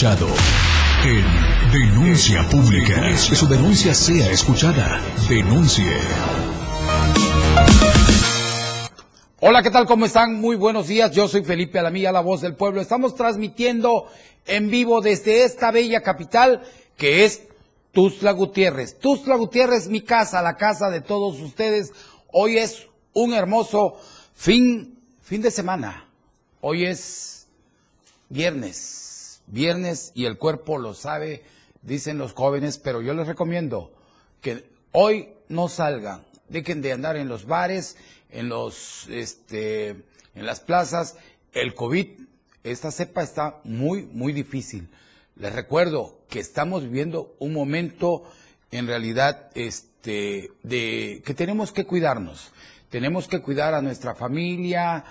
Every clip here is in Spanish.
en Denuncia Pública. Que su denuncia sea escuchada. Denuncie. Hola, ¿qué tal? ¿Cómo están? Muy buenos días. Yo soy Felipe Alamilla, la voz del pueblo. Estamos transmitiendo en vivo desde esta bella capital que es Tuzla Gutiérrez. Tuzla Gutiérrez, mi casa, la casa de todos ustedes. Hoy es un hermoso fin, fin de semana. Hoy es viernes viernes y el cuerpo lo sabe, dicen los jóvenes, pero yo les recomiendo que hoy no salgan, dejen de andar en los bares, en los, este, en las plazas. El COVID, esta cepa está muy, muy difícil. Les recuerdo que estamos viviendo un momento, en realidad, este, de que tenemos que cuidarnos. Tenemos que cuidar a nuestra familia,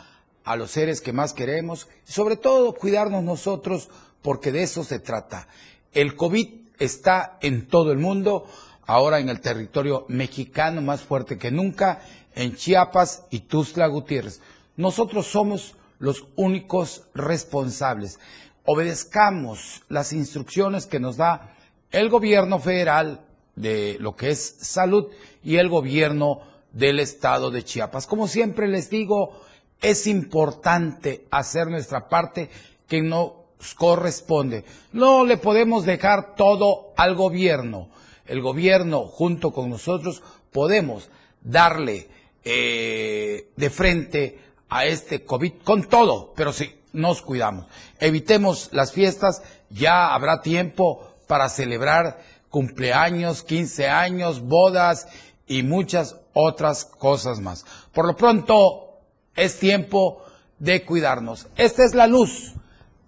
a los seres que más queremos, y sobre todo cuidarnos nosotros porque de eso se trata. El COVID está en todo el mundo, ahora en el territorio mexicano más fuerte que nunca, en Chiapas y Tuzla Gutiérrez. Nosotros somos los únicos responsables. Obedezcamos las instrucciones que nos da el gobierno federal de lo que es salud y el gobierno del estado de Chiapas. Como siempre les digo, es importante hacer nuestra parte que no corresponde. No le podemos dejar todo al gobierno. El gobierno, junto con nosotros, podemos darle eh, de frente a este COVID con todo, pero sí, nos cuidamos. Evitemos las fiestas, ya habrá tiempo para celebrar cumpleaños, 15 años, bodas y muchas otras cosas más. Por lo pronto, es tiempo de cuidarnos. Esta es la luz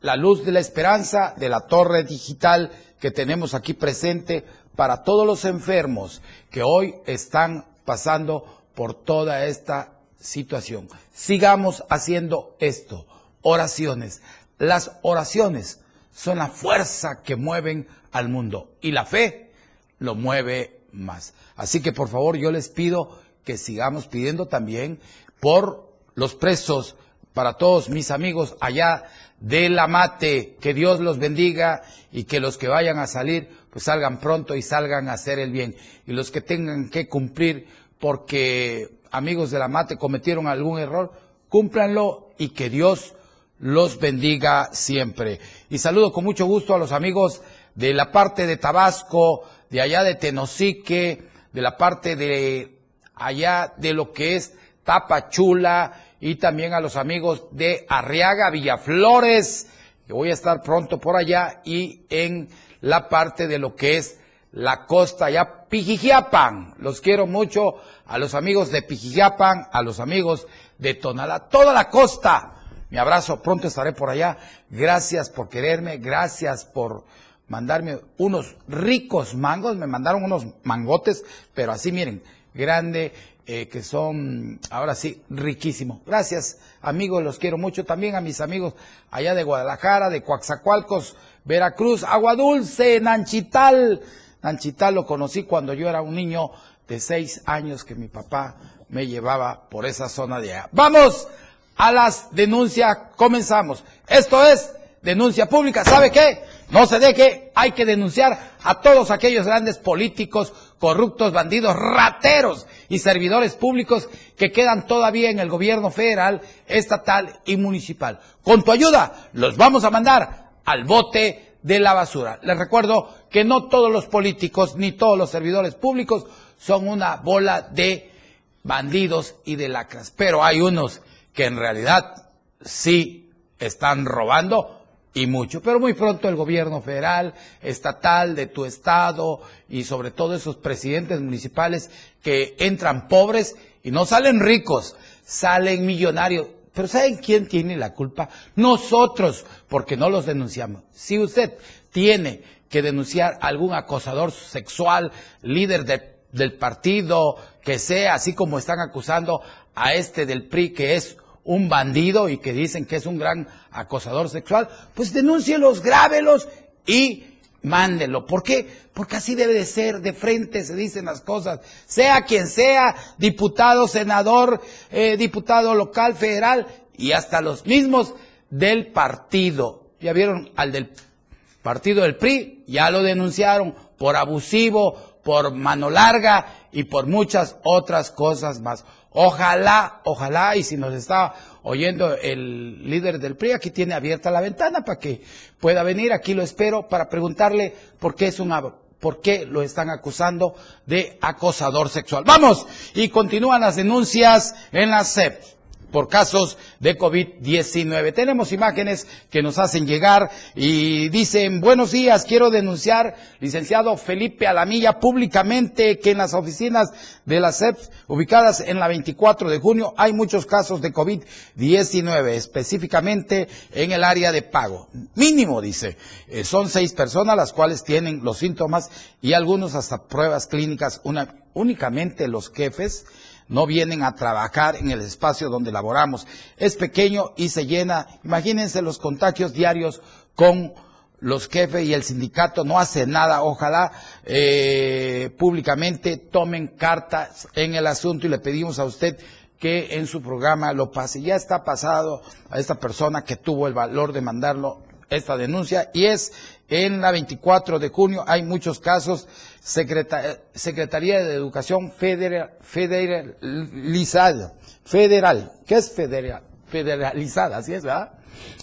la luz de la esperanza de la torre digital que tenemos aquí presente para todos los enfermos que hoy están pasando por toda esta situación. Sigamos haciendo esto, oraciones. Las oraciones son la fuerza que mueven al mundo y la fe lo mueve más. Así que por favor yo les pido que sigamos pidiendo también por los presos, para todos mis amigos allá de la mate, que Dios los bendiga y que los que vayan a salir, pues salgan pronto y salgan a hacer el bien. Y los que tengan que cumplir porque amigos de la mate cometieron algún error, cúmplanlo y que Dios los bendiga siempre. Y saludo con mucho gusto a los amigos de la parte de Tabasco, de allá de Tenosique, de la parte de allá de lo que es Tapachula, y también a los amigos de Arriaga, Villaflores, que voy a estar pronto por allá, y en la parte de lo que es la costa ya Pijijiapan. Los quiero mucho a los amigos de Pijijiapan, a los amigos de Tonalá, toda la costa. Mi abrazo, pronto estaré por allá. Gracias por quererme, gracias por mandarme unos ricos mangos. Me mandaron unos mangotes, pero así miren, grande, eh, que son, ahora sí, riquísimos. Gracias, amigos, los quiero mucho. También a mis amigos allá de Guadalajara, de Coaxacualcos, Veracruz, Agua Dulce, Nanchital. Nanchital lo conocí cuando yo era un niño de seis años que mi papá me llevaba por esa zona de allá. Vamos a las denuncias, comenzamos. Esto es denuncia pública. ¿Sabe qué? No se deje, hay que denunciar a todos aquellos grandes políticos, corruptos, bandidos, rateros y servidores públicos que quedan todavía en el gobierno federal, estatal y municipal. Con tu ayuda los vamos a mandar al bote de la basura. Les recuerdo que no todos los políticos ni todos los servidores públicos son una bola de bandidos y de lacras, pero hay unos que en realidad sí están robando y mucho, pero muy pronto el gobierno federal, estatal, de tu estado y sobre todo esos presidentes municipales que entran pobres y no salen ricos, salen millonarios. Pero ¿saben quién tiene la culpa? Nosotros, porque no los denunciamos. Si usted tiene que denunciar a algún acosador sexual, líder del partido, que sea, así como están acusando a este del PRI, que es un bandido y que dicen que es un gran acosador sexual, pues denúncielos, grábelos y mándelo. ¿Por qué? Porque así debe de ser, de frente se dicen las cosas, sea quien sea, diputado, senador, eh, diputado local, federal y hasta los mismos del partido. Ya vieron al del partido del PRI ya lo denunciaron por abusivo, por mano larga y por muchas otras cosas más. Ojalá, ojalá, y si nos está oyendo el líder del PRI, aquí tiene abierta la ventana para que pueda venir, aquí lo espero para preguntarle por qué es una por qué lo están acusando de acosador sexual. Vamos, y continúan las denuncias en la CEP por casos de COVID-19. Tenemos imágenes que nos hacen llegar y dicen, buenos días, quiero denunciar, licenciado Felipe Alamilla, públicamente que en las oficinas de la CEP, ubicadas en la 24 de junio, hay muchos casos de COVID-19, específicamente en el área de pago. Mínimo, dice, eh, son seis personas las cuales tienen los síntomas y algunos hasta pruebas clínicas, únicamente los jefes no vienen a trabajar en el espacio donde laboramos. Es pequeño y se llena. Imagínense los contagios diarios con los jefes y el sindicato no hace nada. Ojalá eh, públicamente tomen cartas en el asunto y le pedimos a usted que en su programa lo pase. Ya está pasado a esta persona que tuvo el valor de mandarlo esta denuncia y es en la 24 de junio. Hay muchos casos. Secretaría de Educación federal, federalizada. Federal. ¿Qué es federal? Federalizada, así es, ¿verdad?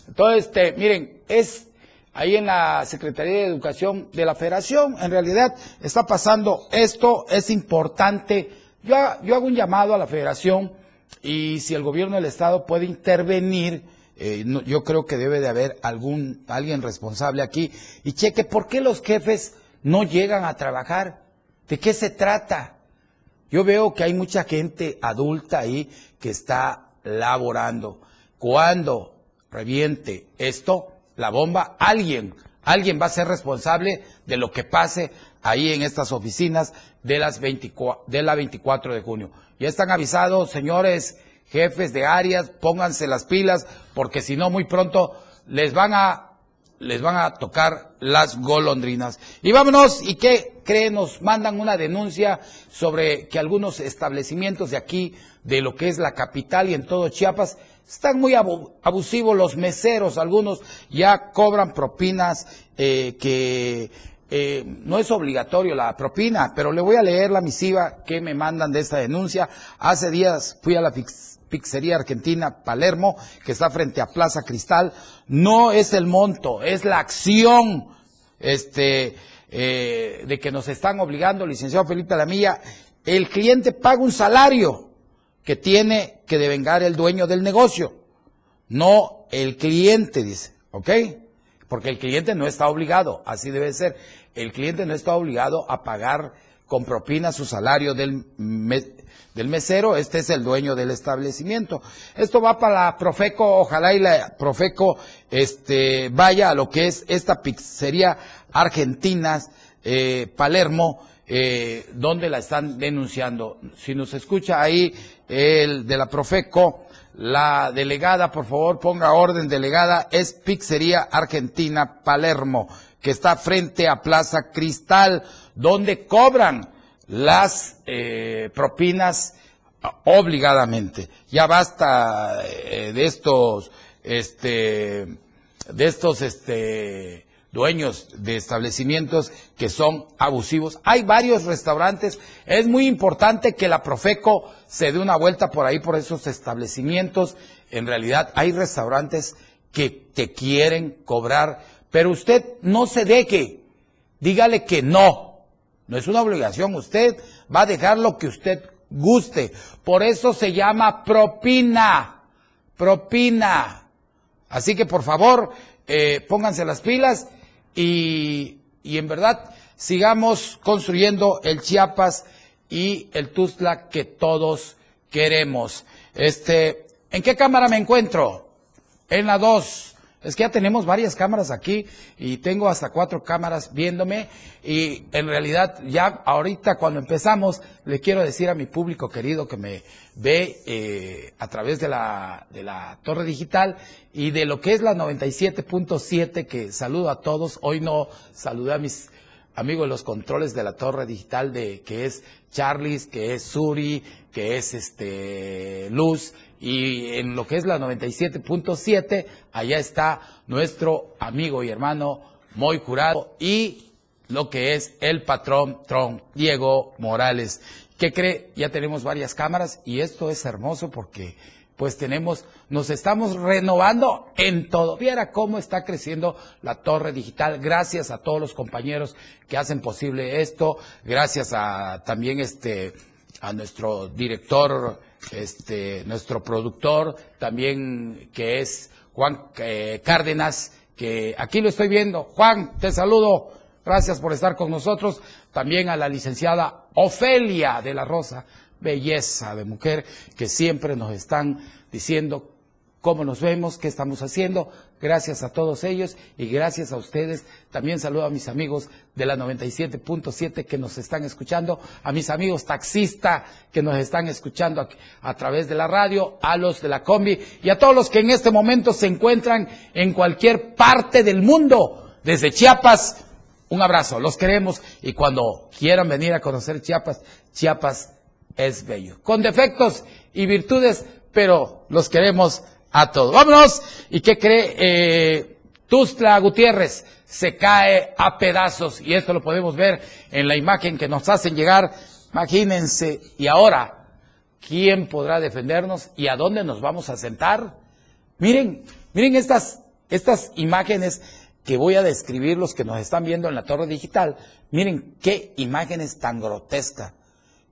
Entonces, este, miren, es ahí en la Secretaría de Educación de la Federación. En realidad está pasando esto, es importante. Yo, yo hago un llamado a la Federación y si el gobierno del Estado puede intervenir, eh, yo creo que debe de haber algún, alguien responsable aquí y cheque por qué los jefes no llegan a trabajar. ¿De qué se trata? Yo veo que hay mucha gente adulta ahí que está laborando. Cuando reviente esto, la bomba, alguien, alguien va a ser responsable de lo que pase ahí en estas oficinas de, las 24, de la 24 de junio. Ya están avisados, señores jefes de áreas, pónganse las pilas, porque si no, muy pronto les van a les van a tocar las golondrinas. Y vámonos, ¿y qué creen? Nos mandan una denuncia sobre que algunos establecimientos de aquí, de lo que es la capital y en todo Chiapas, están muy abusivos los meseros, algunos ya cobran propinas eh, que eh, no es obligatorio la propina, pero le voy a leer la misiva que me mandan de esta denuncia. Hace días fui a la pizzería argentina Palermo, que está frente a Plaza Cristal. No es el monto, es la acción este, eh, de que nos están obligando, licenciado Felipe Lamilla. El cliente paga un salario que tiene que devengar el dueño del negocio, no el cliente, dice, ¿ok? porque el cliente no está obligado, así debe ser. El cliente no está obligado a pagar con propina su salario del, del mesero, este es el dueño del establecimiento. Esto va para la Profeco, ojalá y la Profeco este, vaya a lo que es esta pizzería argentina, eh, Palermo, eh, donde la están denunciando. Si nos escucha ahí el de la Profeco, la delegada, por favor, ponga orden, delegada, es Pizzería Argentina Palermo, que está frente a Plaza Cristal, donde cobran las eh, propinas obligadamente. Ya basta eh, de estos, este, de estos, este, dueños de establecimientos que son abusivos. Hay varios restaurantes. Es muy importante que la Profeco se dé una vuelta por ahí, por esos establecimientos. En realidad hay restaurantes que te quieren cobrar, pero usted no se deje. Dígale que no. No es una obligación. Usted va a dejar lo que usted guste. Por eso se llama propina. Propina. Así que por favor, eh, pónganse las pilas y, y en verdad sigamos construyendo el Chiapas y el Tuzla que todos queremos. Este, ¿en qué cámara me encuentro? En la 2. Es que ya tenemos varias cámaras aquí y tengo hasta cuatro cámaras viéndome y en realidad ya ahorita cuando empezamos le quiero decir a mi público querido que me ve eh, a través de la, de la torre digital y de lo que es la 97.7 que saludo a todos. Hoy no saludé a mis amigos de los controles de la torre digital de que es Charlis, que es Suri, que es este Luz y en lo que es la 97.7, allá está nuestro amigo y hermano Moy Jurado y lo que es el patrón Trump, Diego Morales. ¿Qué cree? Ya tenemos varias cámaras y esto es hermoso porque pues tenemos, nos estamos renovando en todo. Viera cómo está creciendo la torre digital, gracias a todos los compañeros que hacen posible esto, gracias a también este, a nuestro director, este, nuestro productor, también que es Juan eh, Cárdenas, que aquí lo estoy viendo. Juan, te saludo. Gracias por estar con nosotros. También a la licenciada Ofelia de la Rosa, belleza de mujer, que siempre nos están diciendo cómo nos vemos, qué estamos haciendo. Gracias a todos ellos y gracias a ustedes. También saludo a mis amigos de la 97.7 que nos están escuchando, a mis amigos taxistas que nos están escuchando a, través de la radio, a los de la combi y a todos los que en este momento se encuentran en cualquier parte del mundo, desde Chiapas. Un abrazo, los queremos y cuando quieran venir a conocer Chiapas, Chiapas es bello. Con defectos y virtudes, pero los queremos a todos. Vámonos. ¿Y qué cree? Eh, Tustla Gutiérrez se cae a pedazos y esto lo podemos ver en la imagen que nos hacen llegar. Imagínense, y ahora, ¿quién podrá defendernos y a dónde nos vamos a sentar? Miren, miren estas, estas imágenes que voy a describir los que nos están viendo en la torre digital. Miren qué imágenes tan grotescas.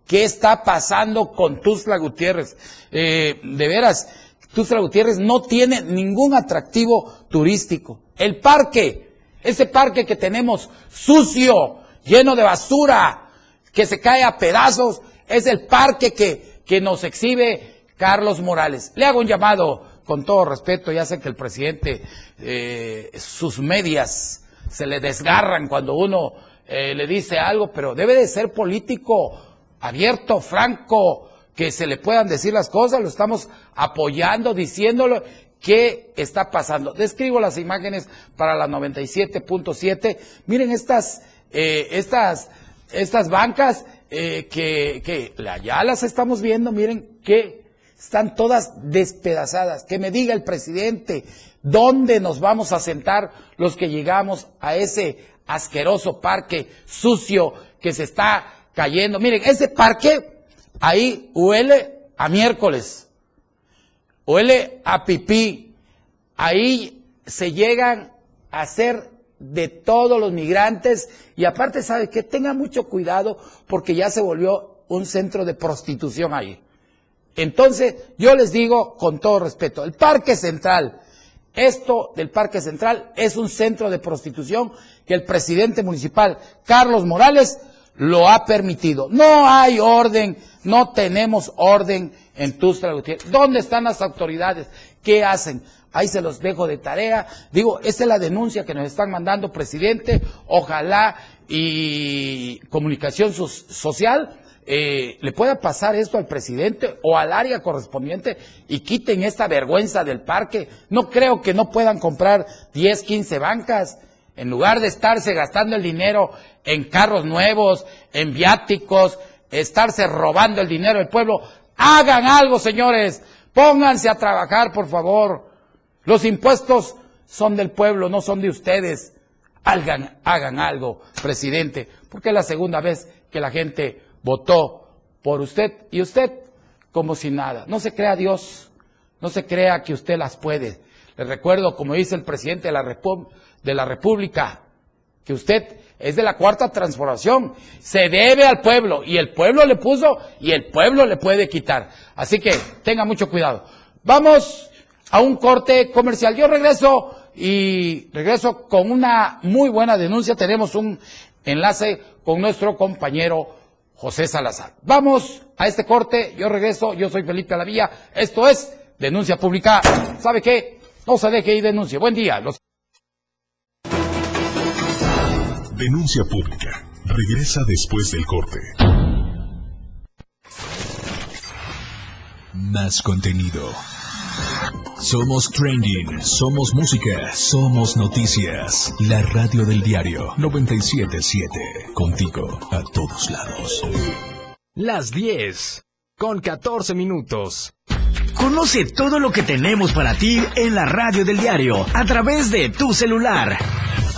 ¿Qué está pasando con Tuzla Gutiérrez? Eh, de veras, Tuzla Gutiérrez no tiene ningún atractivo turístico. El parque, ese parque que tenemos sucio, lleno de basura, que se cae a pedazos, es el parque que, que nos exhibe Carlos Morales. Le hago un llamado con todo respeto, ya sé que el presidente, eh, sus medias se le desgarran cuando uno eh, le dice algo, pero debe de ser político abierto, franco, que se le puedan decir las cosas, lo estamos apoyando, diciéndolo qué está pasando. Describo las imágenes para la 97.7. Miren estas, eh, estas, estas bancas eh, que, que ya las estamos viendo, miren que están todas despedazadas. Que me diga el presidente dónde nos vamos a sentar los que llegamos a ese asqueroso parque sucio que se está cayendo. Miren, ese parque ahí huele a miércoles, huele a pipí. Ahí se llegan a hacer de todos los migrantes y aparte, ¿sabe que Tenga mucho cuidado porque ya se volvió un centro de prostitución ahí. Entonces, yo les digo con todo respeto, el Parque Central, esto del Parque Central es un centro de prostitución que el presidente municipal, Carlos Morales, lo ha permitido. No hay orden, no tenemos orden en Tustra Gutiérrez. ¿Dónde están las autoridades? ¿Qué hacen? Ahí se los dejo de tarea. Digo, esta es la denuncia que nos están mandando, presidente. Ojalá y comunicación social eh, le pueda pasar esto al presidente o al área correspondiente y quiten esta vergüenza del parque. No creo que no puedan comprar 10, 15 bancas. En lugar de estarse gastando el dinero en carros nuevos, en viáticos, estarse robando el dinero del pueblo, hagan algo, señores. Pónganse a trabajar, por favor. Los impuestos son del pueblo, no son de ustedes. Hagan, algo, presidente, porque es la segunda vez que la gente votó por usted y usted como si nada. No se crea Dios, no se crea que usted las puede. Le recuerdo, como dice el presidente de la, de la República, que usted es de la cuarta transformación. Se debe al pueblo y el pueblo le puso y el pueblo le puede quitar. Así que tenga mucho cuidado. Vamos a un corte comercial. Yo regreso y regreso con una muy buena denuncia. Tenemos un enlace con nuestro compañero José Salazar. Vamos a este corte. Yo regreso. Yo soy Felipe Alavía. Esto es Denuncia Pública. ¿Sabe qué? No se deje y denuncie. Buen día. Denuncia pública. Regresa después del corte. Más contenido. Somos trending, somos música, somos noticias. La radio del diario 977. Contigo a todos lados. Las 10 con 14 minutos. Conoce todo lo que tenemos para ti en la radio del diario a través de tu celular.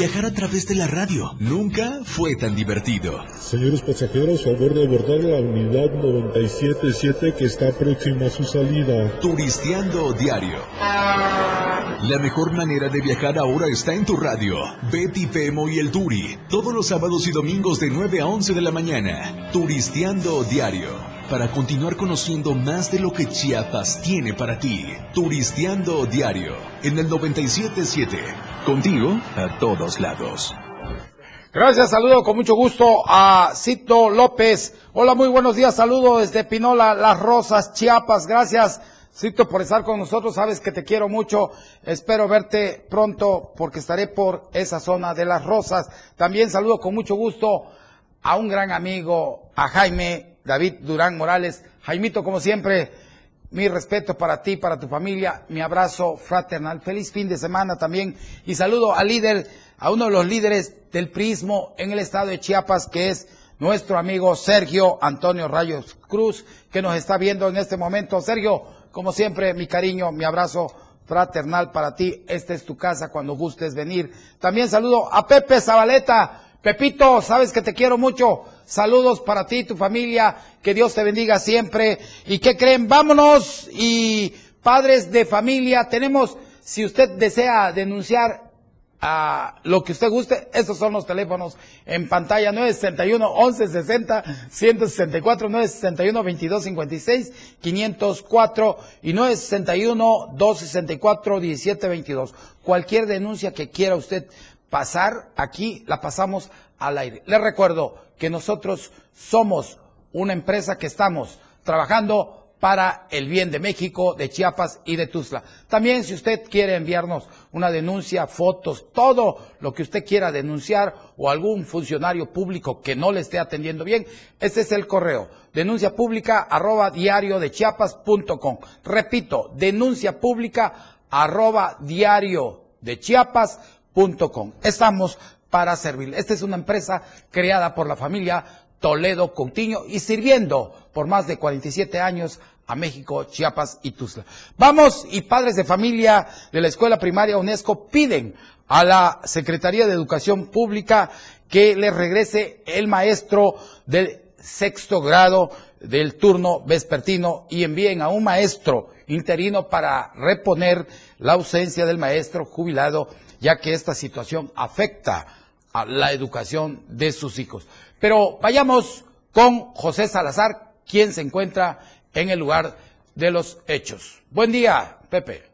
Viajar a través de la radio nunca fue tan divertido. Señores pasajeros, favor de abordar la unidad 977 que está próxima a su salida. Turisteando diario. La mejor manera de viajar ahora está en tu radio. Betty Pemo y el Turi. Todos los sábados y domingos de 9 a 11 de la mañana. Turisteando diario. Para continuar conociendo más de lo que Chiapas tiene para ti. Turisteando diario. En el 977. Contigo a todos lados. Gracias, saludo con mucho gusto a Cito López. Hola, muy buenos días, saludo desde Pinola, Las Rosas, Chiapas. Gracias, Cito, por estar con nosotros. Sabes que te quiero mucho. Espero verte pronto porque estaré por esa zona de Las Rosas. También saludo con mucho gusto a un gran amigo, a Jaime David Durán Morales. Jaimito, como siempre, mi respeto para ti, para tu familia, mi abrazo fraternal. Feliz fin de semana también. Y saludo al líder, a uno de los líderes del prismo en el estado de Chiapas, que es nuestro amigo Sergio Antonio Rayos Cruz, que nos está viendo en este momento. Sergio, como siempre, mi cariño, mi abrazo fraternal para ti. Esta es tu casa cuando gustes venir. También saludo a Pepe Zabaleta. Pepito, sabes que te quiero mucho. Saludos para ti, tu familia. Que Dios te bendiga siempre. ¿Y qué creen? Vámonos. Y padres de familia, tenemos, si usted desea denunciar a lo que usted guste, estos son los teléfonos en pantalla 961 1160 164 961 2256 504 y 961 264 1722. Cualquier denuncia que quiera usted pasar aquí, la pasamos al aire. Les recuerdo que nosotros somos una empresa que estamos trabajando para el bien de México, de Chiapas y de Tuzla. También si usted quiere enviarnos una denuncia, fotos, todo lo que usted quiera denunciar o algún funcionario público que no le esté atendiendo bien, este es el correo, denuncia pública arroba diario de chiapas.com. Repito, denuncia pública arroba diario de Estamos para servir. Esta es una empresa creada por la familia Toledo Coutinho y sirviendo por más de 47 años a México, Chiapas y Tuzla. Vamos y padres de familia de la Escuela Primaria UNESCO piden a la Secretaría de Educación Pública que les regrese el maestro del sexto grado del turno vespertino y envíen a un maestro interino para reponer la ausencia del maestro jubilado, ya que esta situación afecta a la educación de sus hijos. Pero vayamos con José Salazar, quien se encuentra en el lugar de los hechos. Buen día, Pepe.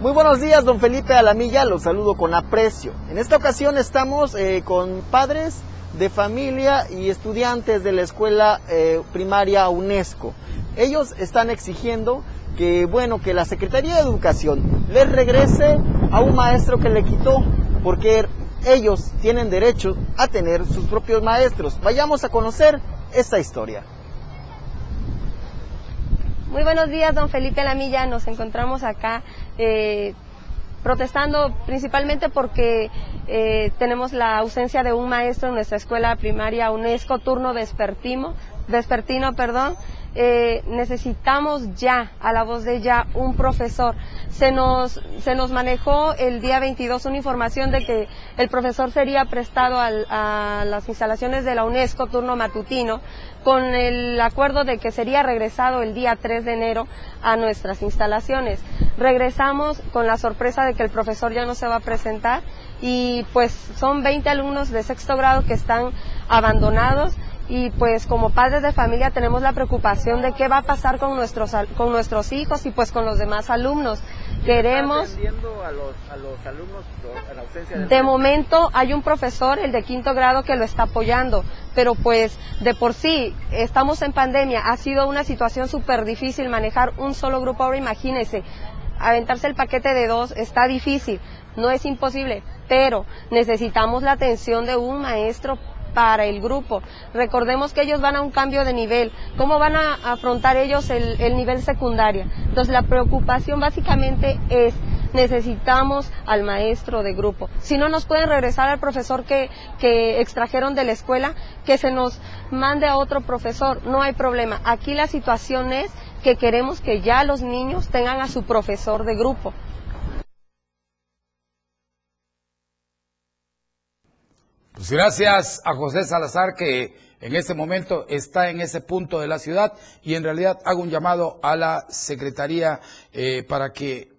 Muy buenos días, don Felipe Alamilla, los saludo con aprecio. En esta ocasión estamos eh, con padres de familia y estudiantes de la escuela eh, primaria UNESCO. Ellos están exigiendo que, bueno, que la Secretaría de Educación les regrese a un maestro que le quitó, porque ellos tienen derecho a tener sus propios maestros. Vayamos a conocer esta historia. Muy buenos días, don Felipe Lamilla. Nos encontramos acá eh, protestando principalmente porque eh, tenemos la ausencia de un maestro en nuestra escuela primaria UNESCO, turno vespertino, vespertino, perdón. Eh, necesitamos ya, a la voz de ya, un profesor. Se nos, se nos manejó el día 22 una información de que el profesor sería prestado a las instalaciones de la UNESCO turno matutino, con el acuerdo de que sería regresado el día 3 de enero a nuestras instalaciones. Regresamos con la sorpresa de que el profesor ya no se va a presentar y pues son 20 alumnos de sexto grado que están abandonados y pues como padres de familia tenemos la preocupación de qué va a pasar con nuestros con nuestros hijos y pues con los demás alumnos. Queremos a los, a los alumnos la ausencia de, de momento hay un profesor, el de quinto grado, que lo está apoyando, pero pues de por sí estamos en pandemia, ha sido una situación súper difícil manejar un solo grupo. Ahora imagínense, aventarse el paquete de dos está difícil, no es imposible, pero necesitamos la atención de un maestro para el grupo. Recordemos que ellos van a un cambio de nivel. ¿Cómo van a afrontar ellos el, nivel secundario? Entonces la preocupación básicamente es necesitamos al maestro de grupo. Si no nos pueden regresar al profesor que, que, extrajeron de la escuela, que se nos mande a otro profesor, no hay problema. Aquí la situación es que queremos que ya los niños tengan a su profesor de grupo. Pues gracias a José Salazar que en este momento está en ese punto de la ciudad y en realidad hago un llamado a la Secretaría eh, para que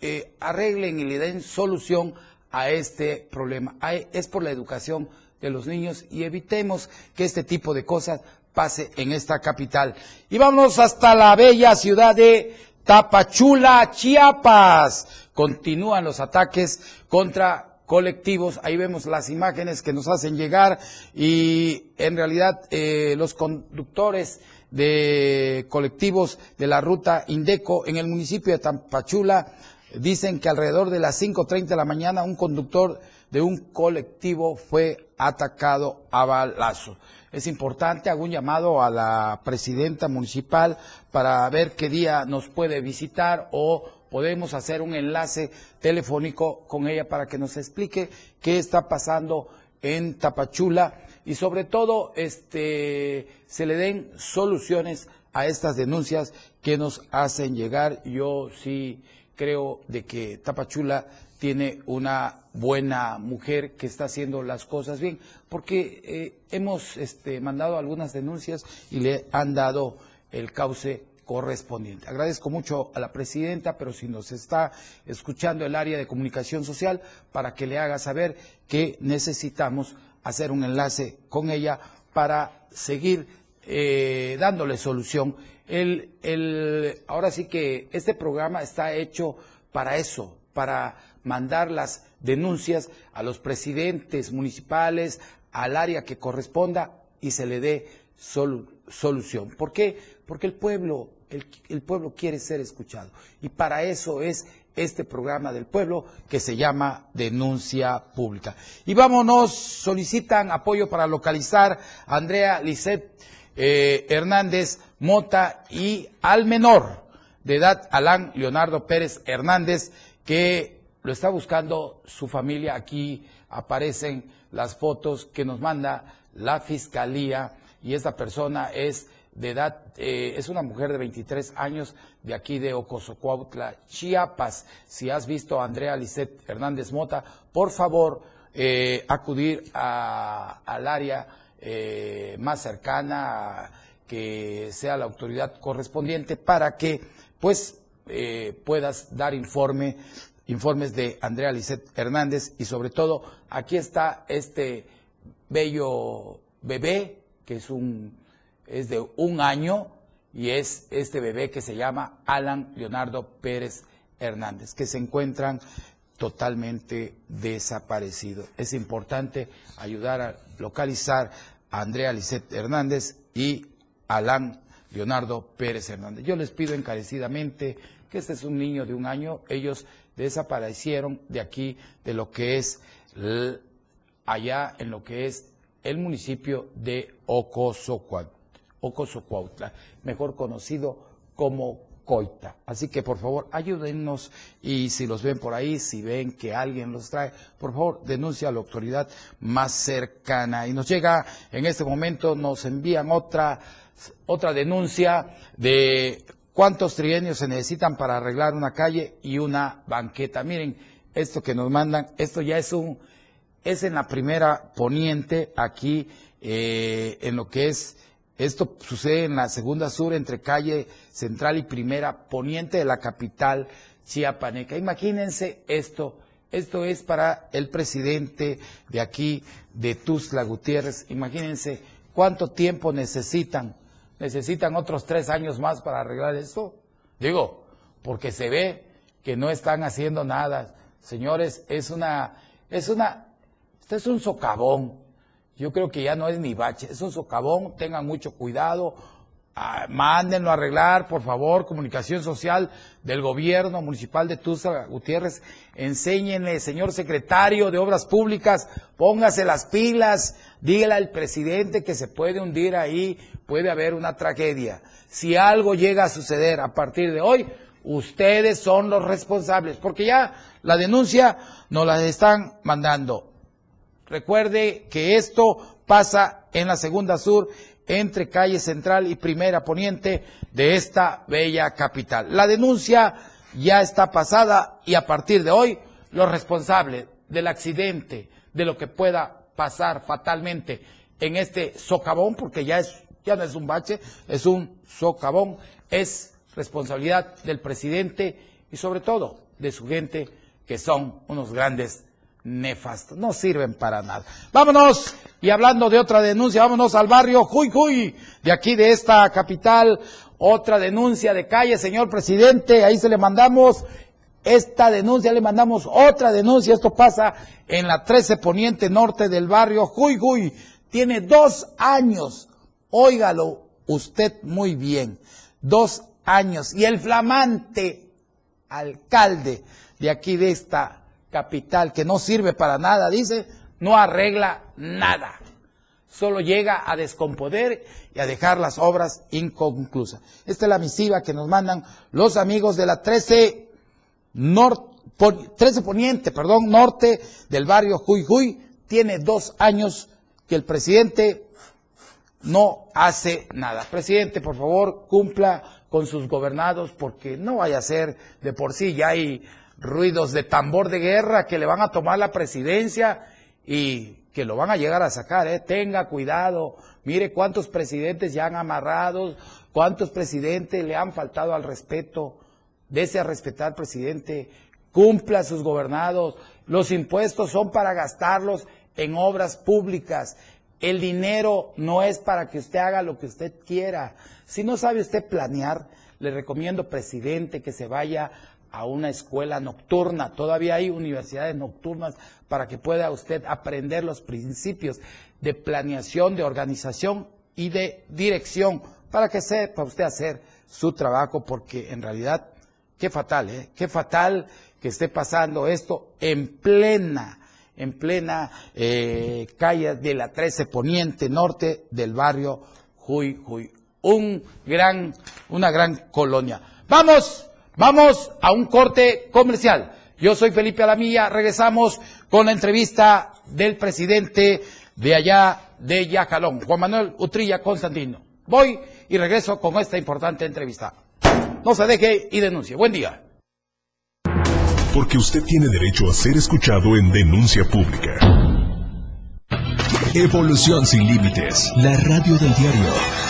eh, arreglen y le den solución a este problema. es por la educación de los niños y evitemos que este tipo de cosas pase en esta capital. Y vamos hasta la bella ciudad de Tapachula, Chiapas. Continúan los ataques contra colectivos. Ahí vemos las imágenes que nos hacen llegar y en realidad eh, los conductores de colectivos de la ruta Indeco en el municipio de Tampachula dicen que alrededor de las 5.30 de la mañana un conductor de un colectivo fue atacado a balazo. Es importante, hago un llamado a la presidenta municipal para ver qué día nos puede visitar o podemos hacer un enlace telefónico con ella para que nos explique qué está pasando en Tapachula y sobre todo este se le den soluciones a estas denuncias que nos hacen llegar. Yo sí creo de que Tapachula tiene una buena mujer que está haciendo las cosas bien, porque eh, hemos este, mandado algunas denuncias y le han dado el cauce correspondiente. Agradezco mucho a la presidenta, pero si nos está escuchando el área de comunicación social, para que le haga saber que necesitamos hacer un enlace con ella para seguir eh, dándole solución. El, el, ahora sí que este programa está hecho para eso, para mandar las denuncias a los presidentes municipales, al área que corresponda y se le dé solución. ¿Por qué? Porque el pueblo el, pueblo quiere ser escuchado. Y para eso es este programa del pueblo que se llama Denuncia Pública. Y vámonos, solicitan apoyo para localizar a Andrea Lisset eh, Hernández Mota y al menor de edad, Alán Leonardo Pérez Hernández, que lo está buscando su familia. Aquí aparecen las fotos que nos manda la fiscalía y esta persona es de edad, eh, es una mujer de 23 años de aquí de Ocosocuautla, Chiapas. Si has visto a Andrea Lisset Hernández Mota, por favor, eh, acudir al área eh, más cercana, que sea la autoridad correspondiente, para que pues puedas dar informe, informes de Andrea Lisset Hernández y sobre todo aquí está este bello bebé, que es un es de un año y es este bebé que se llama Alan Leonardo Pérez Hernández, que se encuentran totalmente desaparecidos. Es importante ayudar a localizar a Andrea Lisset Hernández y Alan Leonardo Pérez Hernández. Yo les pido encarecidamente que este es un niño de un año, ellos desaparecieron de aquí, de lo que es allá en lo que es el municipio de Ocosocuautla, mejor conocido como Coita. Así que por favor ayúdennos y si los ven por ahí, si ven que alguien los trae, por favor denuncia a la autoridad más cercana. Y nos llega en este momento, nos envían otra, otra denuncia de cuántos trienios se necesitan para arreglar una calle y una banqueta. Miren, esto que nos mandan, esto ya es un, es en la primera poniente aquí, eh, en lo que es, esto sucede en la segunda sur entre calle central y primera poniente de la capital chiapaneca. Imagínense esto, esto es para el presidente de aquí, de Tuzla Gutiérrez. Imagínense cuánto tiempo necesitan. Necesitan otros tres años más para arreglar esto. Digo, porque se ve que no están haciendo nada. Señores, es una, es una, este es un socavón. Yo creo que ya no es ni bache, es un socavón. Tengan mucho cuidado. Ah, mándenlo a arreglar, por favor, comunicación social del gobierno municipal de Tusa Gutiérrez. Enséñenle, señor secretario de Obras Públicas, póngase las pilas, dígale al presidente que se puede hundir ahí, puede haber una tragedia. Si algo llega a suceder a partir de hoy, ustedes son los responsables, porque ya la denuncia nos la están mandando. Recuerde que esto pasa en la segunda sur entre calle central y primera poniente de esta bella capital. La denuncia ya está pasada y a partir de hoy los responsables del accidente, de lo que pueda pasar fatalmente en este socavón, porque ya, es, ya no es un bache, es un socavón, es responsabilidad del presidente y sobre todo de su gente, que son unos grandes nefastos, no sirven para nada. Vámonos, y hablando de otra denuncia, vámonos al barrio Juy Juy, de aquí de esta capital, otra denuncia de calle, señor presidente, ahí se le mandamos esta denuncia, le mandamos otra denuncia, esto pasa en la 13 Poniente Norte del barrio Juy Juy, tiene dos años, óigalo usted muy bien, dos años, y el flamante alcalde de aquí de esta capital que no sirve para nada, dice, no arregla nada. Solo llega a descomponer y a dejar las obras inconclusas. Esta es la misiva que nos mandan los amigos de la 13, 13 Poniente, perdón, norte del barrio Juy Juy. Tiene dos años que el presidente no hace nada. Presidente, por favor, cumpla con sus gobernados porque no vaya a ser de por sí, ya hay ruidos de tambor de guerra que le van a tomar la presidencia y que lo van a llegar a sacar, ¿eh? tenga cuidado, mire cuántos presidentes ya han amarrado, cuántos presidentes le han faltado al respeto, dese a respetar presidente, cumpla sus gobernados, los impuestos son para gastarlos en obras públicas, el dinero no es para que usted haga lo que usted quiera, si no sabe usted planear, le recomiendo, presidente, que se vaya a una escuela nocturna. Todavía hay universidades nocturnas para que pueda usted aprender los principios de planeación, de organización y de dirección para que sepa usted hacer su trabajo, porque en realidad, qué fatal, ¿eh? Qué fatal que esté pasando esto en plena, en plena eh, calle de la 13 Poniente Norte del barrio Juy Juy. Un gran, una gran colonia. Vamos Vamos a un corte comercial. Yo soy Felipe Alamilla, regresamos con la entrevista del presidente de allá de Yajalón, Juan Manuel Utrilla Constantino. Voy y regreso con esta importante entrevista. No se deje y denuncie. Buen día. Porque usted tiene derecho a ser escuchado en denuncia pública. Evolución sin límites, la radio del diario.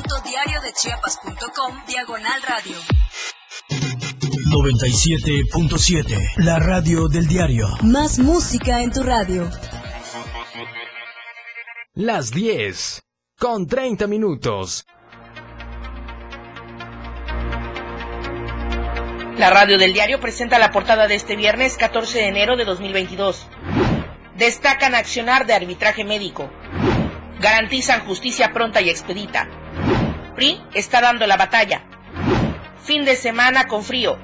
www.diariodechiapas.com Diagonal Radio. 97.7. La radio del diario. Más música en tu radio. Las 10. Con 30 minutos. La radio del diario presenta la portada de este viernes 14 de enero de 2022. Destacan accionar de arbitraje médico. Garantizan justicia pronta y expedita. Está dando la batalla. Fin de semana con frío.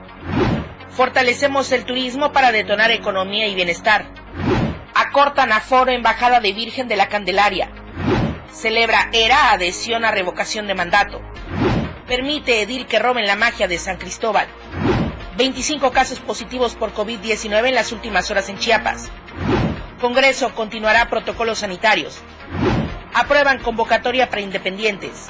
Fortalecemos el turismo para detonar economía y bienestar. Acortan aforo Embajada de Virgen de la Candelaria. Celebra ERA adhesión a revocación de mandato. Permite Edil que roben la magia de San Cristóbal. 25 casos positivos por COVID-19 en las últimas horas en Chiapas. Congreso continuará protocolos sanitarios. Aprueban convocatoria para independientes.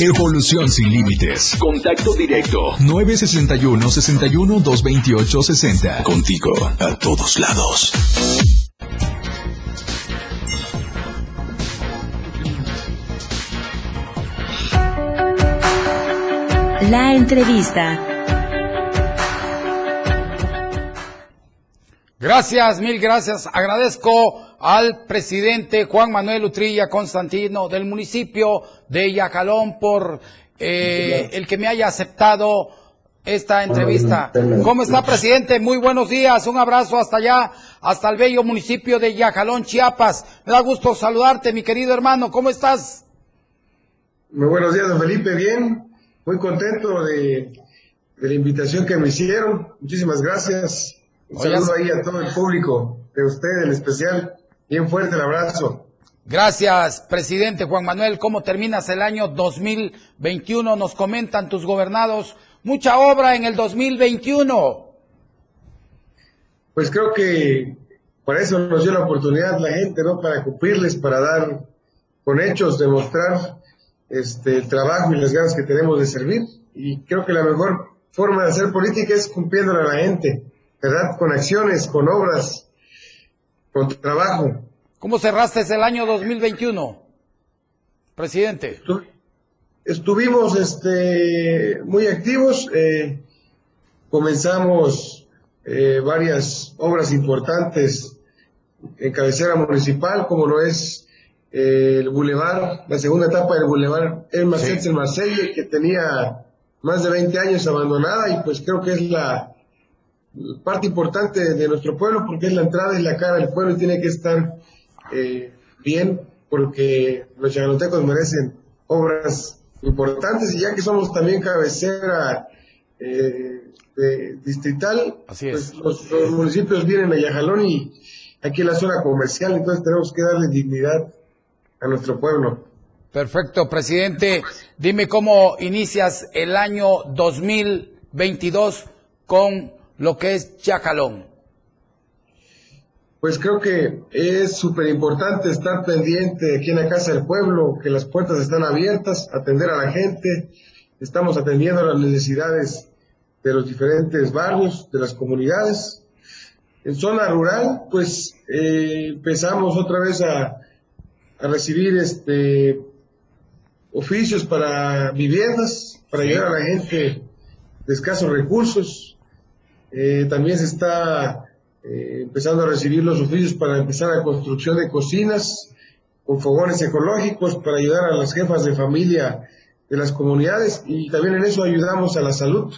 Evolución sin límites. Contacto directo 961 61 228 60. Contigo a todos lados. La entrevista. Gracias, mil gracias. Agradezco al presidente Juan Manuel Utrilla Constantino del municipio de Yacalón por eh, el que me haya aceptado esta entrevista. ¿Cómo está, presidente? Muy buenos días. Un abrazo hasta allá, hasta el bello municipio de Yacalón, Chiapas. Me da gusto saludarte, mi querido hermano. ¿Cómo estás? Muy buenos días, don Felipe. Bien, muy contento de, de la invitación que me hicieron. Muchísimas gracias. Un saludo ahí a todo el público, de usted en especial. Bien fuerte el abrazo. Gracias, presidente Juan Manuel. ¿Cómo terminas el año 2021? Nos comentan tus gobernados. Mucha obra en el 2021. Pues creo que para eso nos dio la oportunidad la gente, ¿no? Para cumplirles, para dar con hechos, demostrar este, el trabajo y las ganas que tenemos de servir. Y creo que la mejor forma de hacer política es cumpliéndole a la gente, ¿verdad? Con acciones, con obras, con trabajo. ¿Cómo cerraste el año 2021, presidente? Estuvimos este, muy activos, eh, comenzamos eh, varias obras importantes en cabecera municipal, como lo es eh, el bulevar, la segunda etapa del bulevar El Marcel sí. Que tenía más de 20 años abandonada y pues creo que es la parte importante de nuestro pueblo porque es la entrada y la cara del pueblo y tiene que estar eh, bien porque los chagalotecos merecen obras importantes y ya que somos también cabecera eh, de, distrital, Así es. pues los, los, municipios vienen a Yajalón y aquí en la zona comercial, entonces tenemos que darle dignidad a nuestro pueblo. Perfecto, presidente. Dime cómo inicias el año 2022 con lo que es Yajalón. Pues creo que es súper importante estar pendiente aquí en la Casa del Pueblo, que las puertas están abiertas, atender a la gente, estamos atendiendo las necesidades de los diferentes barrios, de las comunidades. En zona rural, pues eh, empezamos otra vez a, a recibir este oficios para viviendas, para ayudar a la gente de escasos recursos. Eh, también se está eh, empezando a recibir los oficios para empezar la construcción de cocinas con fogones ecológicos para ayudar a las jefas de familia de las comunidades y también en eso ayudamos a la salud.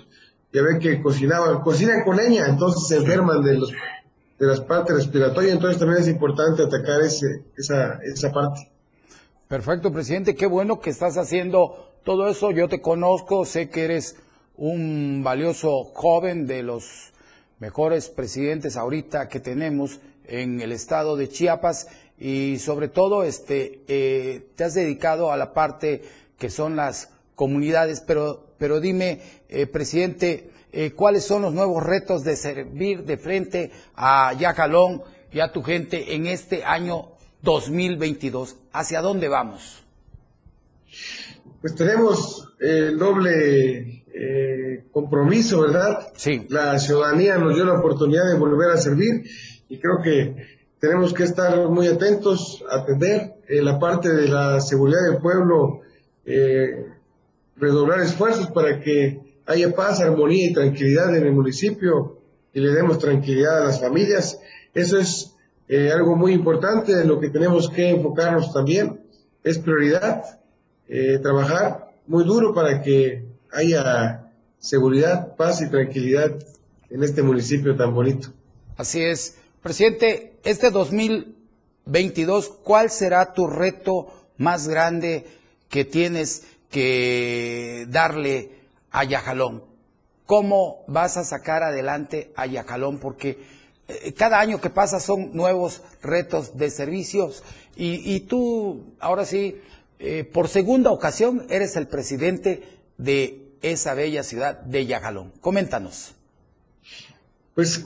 Ya ven que cocinaban, cocinan con leña, entonces se enferman de los de las partes respiratorias, entonces también es importante atacar ese, esa, esa parte. Perfecto, presidente. Qué bueno que estás haciendo todo eso. Yo te conozco, sé que eres un valioso joven de los mejores presidentes ahorita que tenemos en el estado de Chiapas y sobre todo este eh, te has dedicado a la parte que son las comunidades, pero pero dime, eh, presidente, eh, cuáles son los nuevos retos de servir de frente a Yacalón y a tu gente en este año 2022. ¿Hacia dónde vamos? Pues tenemos el doble eh, compromiso, ¿verdad? Sí. La ciudadanía nos dio la oportunidad de volver a servir y creo que tenemos que estar muy atentos, atender eh, la parte de la seguridad del pueblo, eh, redoblar esfuerzos para que haya paz, armonía y tranquilidad en el municipio y le demos tranquilidad a las familias. Eso es eh, algo muy importante en lo que tenemos que enfocarnos también. Es prioridad trabajar muy duro para que haya seguridad, paz y tranquilidad en este municipio tan bonito. Así es. Presidente, este 2022, ¿cuál será tu reto más grande que tienes que darle a Yajalón? ¿Cómo vas a sacar adelante a Yajalón? Porque eh, cada año que pasa son nuevos retos de servicios y, y tú, ahora sí, eh, por segunda ocasión eres el presidente de esa bella ciudad de Yajalón. Coméntanos. Pues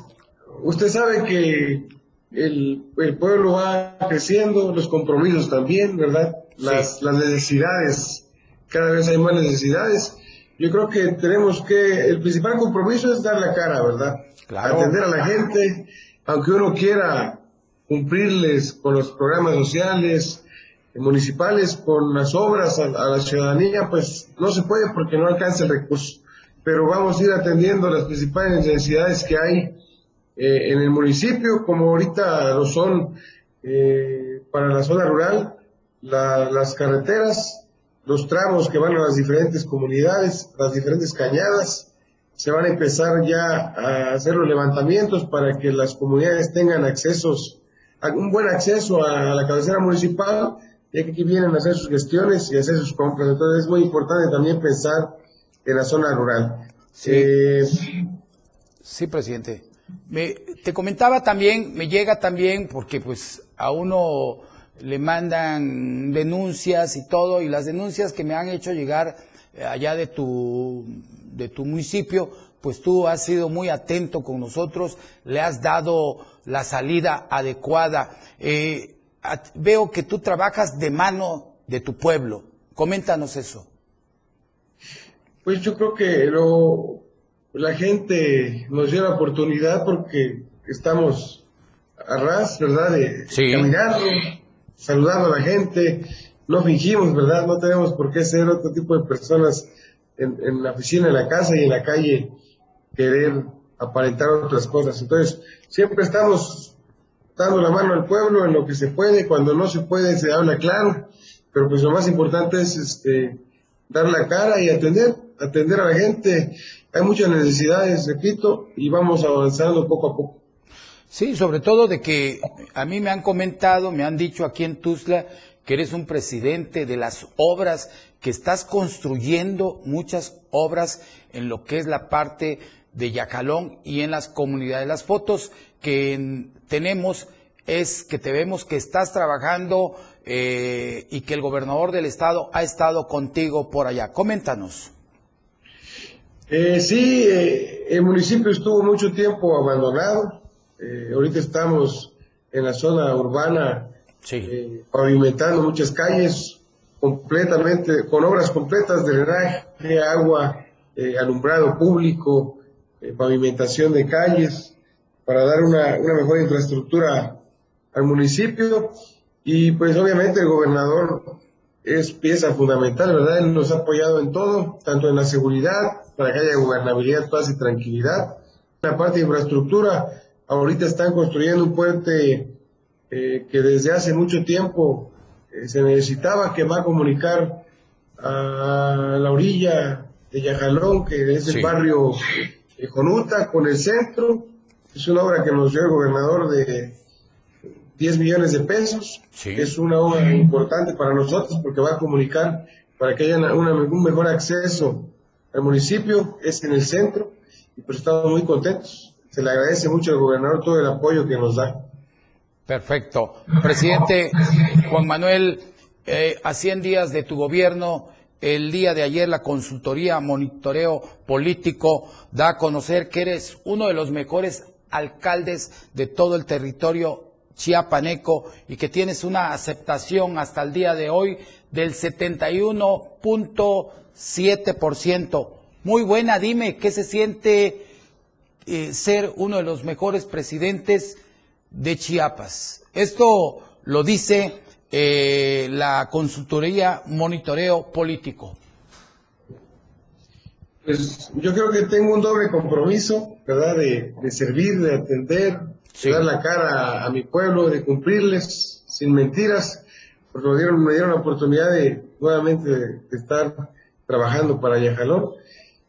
usted sabe que el, el, pueblo va creciendo, los compromisos también, ¿verdad? Las, sí. las necesidades, cada vez hay más necesidades. Yo creo que tenemos que, el principal compromiso es dar la cara, ¿verdad? Claro. Atender a la gente, aunque uno quiera cumplirles con los programas sociales, municipales, con las obras a, a, la ciudadanía, pues no se puede porque no alcanza el recurso. Pero vamos a ir atendiendo las principales necesidades que hay eh, en el municipio, como ahorita lo son eh, para la zona rural, la, las carreteras, los tramos que van a las diferentes comunidades, las diferentes cañadas, se van a empezar ya a hacer los levantamientos para que las comunidades tengan accesos, un buen acceso a la cabecera municipal ya que aquí vienen a hacer sus gestiones y hacer sus compras. Entonces es muy importante también pensar en la zona rural. Sí, eh, sí presidente. Me, te comentaba también, me llega también, porque pues a uno le mandan denuncias y todo, y las denuncias que me han hecho llegar eh, allá de tu, de tu municipio, pues tú has sido muy atento con nosotros, le has dado la salida adecuada. Eh, veo que tú trabajas de mano de tu pueblo. Coméntanos eso. Pues yo creo que lo, la gente nos dio la oportunidad porque estamos a ras, ¿verdad? De sí. saludando a la gente. No fingimos, ¿verdad? No tenemos por qué ser otro tipo de personas en, en la oficina, en la casa y en la calle querer aparentar otras cosas. Entonces, siempre estamos dando la mano al pueblo en lo que se puede, cuando no se puede se habla claro, pero pues lo más importante es este dar la cara y atender, atender a la gente. Hay muchas necesidades, repito, y vamos avanzando poco a poco. Sí, sobre todo de que a mí me han comentado, me han dicho aquí en Tuzla que eres un presidente de las obras, que estás construyendo muchas obras en lo que es la parte de Yacalón y en las comunidades. Las fotos que en, tenemos es que te vemos que estás trabajando eh, y que el gobernador del estado ha estado contigo por allá. Coméntanos. Eh, sí, eh, el municipio estuvo mucho tiempo abandonado. Eh, ahorita estamos en la zona urbana sí. pavimentando muchas calles completamente, con obras completas de drenaje, agua, alumbrado público, pavimentación de calles para dar una, una mejor infraestructura al municipio y pues obviamente el gobernador es pieza fundamental, ¿verdad? Él nos ha apoyado en todo, tanto en la seguridad, para que haya gobernabilidad, paz y tranquilidad. La parte de infraestructura, ahorita están construyendo un puente eh, que desde hace mucho tiempo eh, se necesitaba que va a comunicar a la orilla de Yajalón, que es el barrio de Jonuta, con el centro. Es una obra que nos dio el gobernador de 10 millones de pesos. Es una obra importante para nosotros porque va a comunicar para que haya un mejor acceso al municipio, es en el centro, y pues estamos muy contentos. Se le agradece mucho al gobernador todo el apoyo que nos da. Perfecto. Presidente Juan Manuel, eh, a 100 días de tu gobierno, el día de ayer la consultoría Monitoreo Político da a conocer que eres uno de los mejores alcaldes de todo el territorio chiapaneco y que tienes una aceptación hasta el día de hoy del 71.7%. Muy buena, dime, ¿qué se siente eh, ser uno de los mejores presidentes de Chiapas? Esto lo dice eh, la consultoría Monitoreo Político. Pues yo creo que tengo un doble compromiso, ¿verdad? De, de servir, de atender, de dar la cara a, mi pueblo, de cumplirles sin mentiras, porque me dieron, me dieron la oportunidad de nuevamente de, estar trabajando para Yajalón.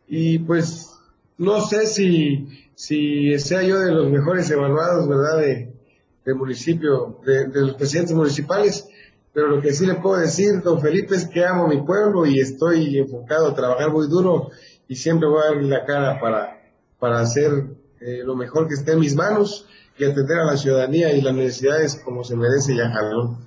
Y pues no sé si, si sea yo de los mejores evaluados, ¿verdad? De, municipio, de, de, los presidentes municipales, pero lo que sí le puedo decir, don Felipe, es que amo a mi pueblo y estoy enfocado a trabajar muy duro y siempre voy a dar la cara para, para hacer eh, lo mejor que esté en mis manos y atender a la ciudadanía y las necesidades como se merece Yajalón.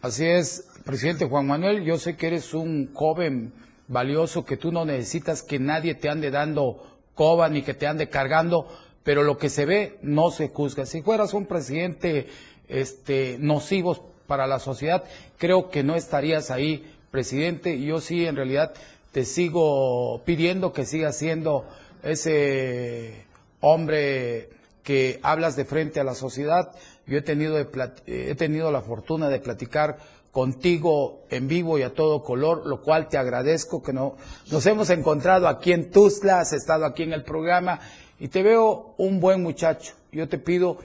Así es, presidente Juan Manuel, yo sé que eres un joven valioso, que tú no necesitas que nadie te ande dando coba ni que te ande cargando, pero lo que se ve no se juzga. Si fueras un presidente este, nocivo para la sociedad, creo que no estarías ahí, presidente. Yo sí, en realidad, te sigo pidiendo que sigas siendo ese hombre que hablas de frente a la sociedad. Yo he tenido, he tenido la fortuna de platicar contigo en vivo y a todo color, lo cual te agradezco que no, nos hemos encontrado aquí en Tuzla, has estado aquí en el programa y te veo un buen muchacho. Yo te pido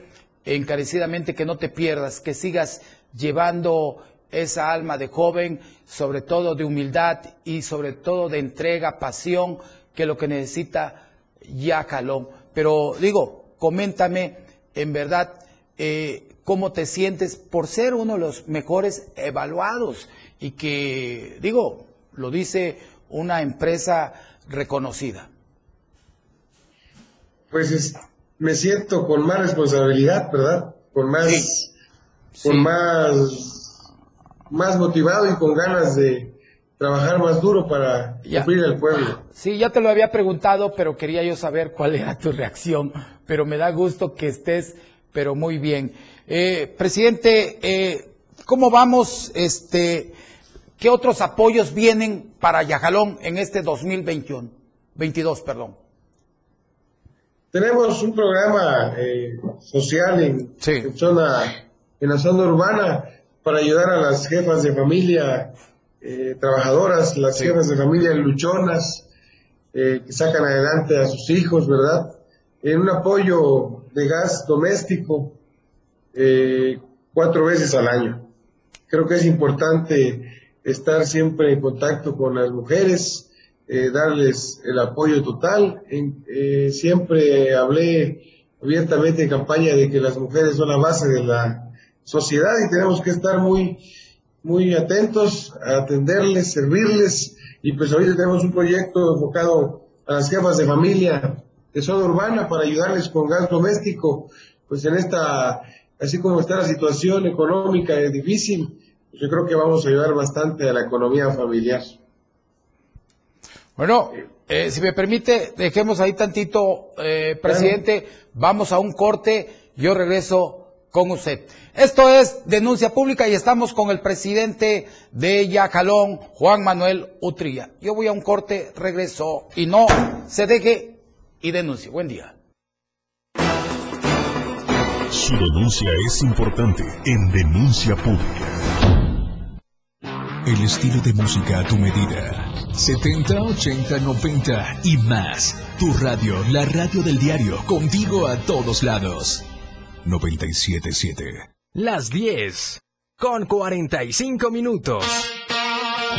encarecidamente que no te pierdas, que sigas llevando esa alma de joven, sobre todo de humildad y sobre todo de entrega, pasión, que es lo que necesita ya Calón. Pero digo, coméntame en verdad eh, cómo te sientes por ser uno de los mejores evaluados y que, digo, lo dice una empresa reconocida. Pues me siento con más responsabilidad, ¿verdad? Con más, con más, más motivado y con ganas de, trabajar más duro para cumplir el pueblo. Sí, ya te lo había preguntado, pero quería yo saber cuál era tu reacción. Pero me da gusto que estés, pero muy bien. Eh, presidente, eh, ¿cómo vamos? Este, ¿Qué otros apoyos vienen para Yajalón en este 2021? 22, perdón. Tenemos un programa eh, social en, en, zona, en la zona urbana para ayudar a las jefas de familia eh, trabajadoras, las jefas de familia luchonas, eh, que sacan adelante a sus hijos, ¿verdad? En un apoyo de gas doméstico eh, cuatro veces al año. Creo que es importante estar siempre en contacto con las mujeres, darles el apoyo total. siempre hablé abiertamente en campaña de que las mujeres son la base de la sociedad y tenemos que estar muy muy atentos a atenderles, servirles. Y pues ahorita tenemos un proyecto enfocado a las jefas de familia de zona urbana para ayudarles con gas doméstico, pues en esta, así como está la situación económica es difícil, pues yo creo que vamos a ayudar bastante a la economía familiar. Bueno, eh, si me permite, dejemos ahí tantito, eh, presidente, vamos a un corte, yo regreso con usted. Esto es denuncia pública y estamos con el presidente de Yacalón, Juan Manuel Utrilla. Yo voy a un corte, regreso y no se deje y denuncie. Buen día. Su denuncia es importante en Denuncia Pública. El estilo de música a tu medida. 70, 80, 90 y más. Tu radio, la radio del diario, contigo a todos lados. 977. Las 10 con 45 minutos.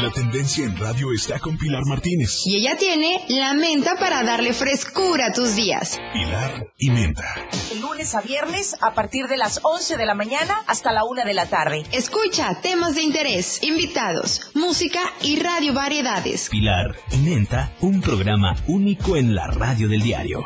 La tendencia en radio está con Pilar Martínez. Y ella tiene la menta para darle frescura a tus días. Pilar y menta. Lunes a viernes a partir de las 11 de la mañana hasta la 1 de la tarde. Escucha temas de interés, invitados, música y radio variedades. Pilar y menta, un programa único en la radio del diario.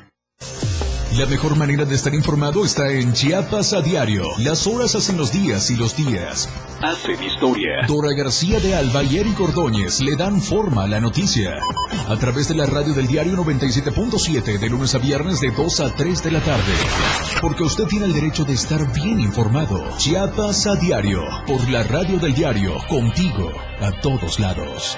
La mejor manera de estar informado está en Chiapas a diario. Las horas hacen los días y los días hacen historia. Dora García de Alba y Eric Ordóñez le dan forma a la noticia. A través de la radio del diario 97.7 de lunes a viernes de 2 a 3 de la tarde. Porque usted tiene el derecho de estar bien informado. Chiapas a diario. Por la radio del diario. Contigo. A todos lados.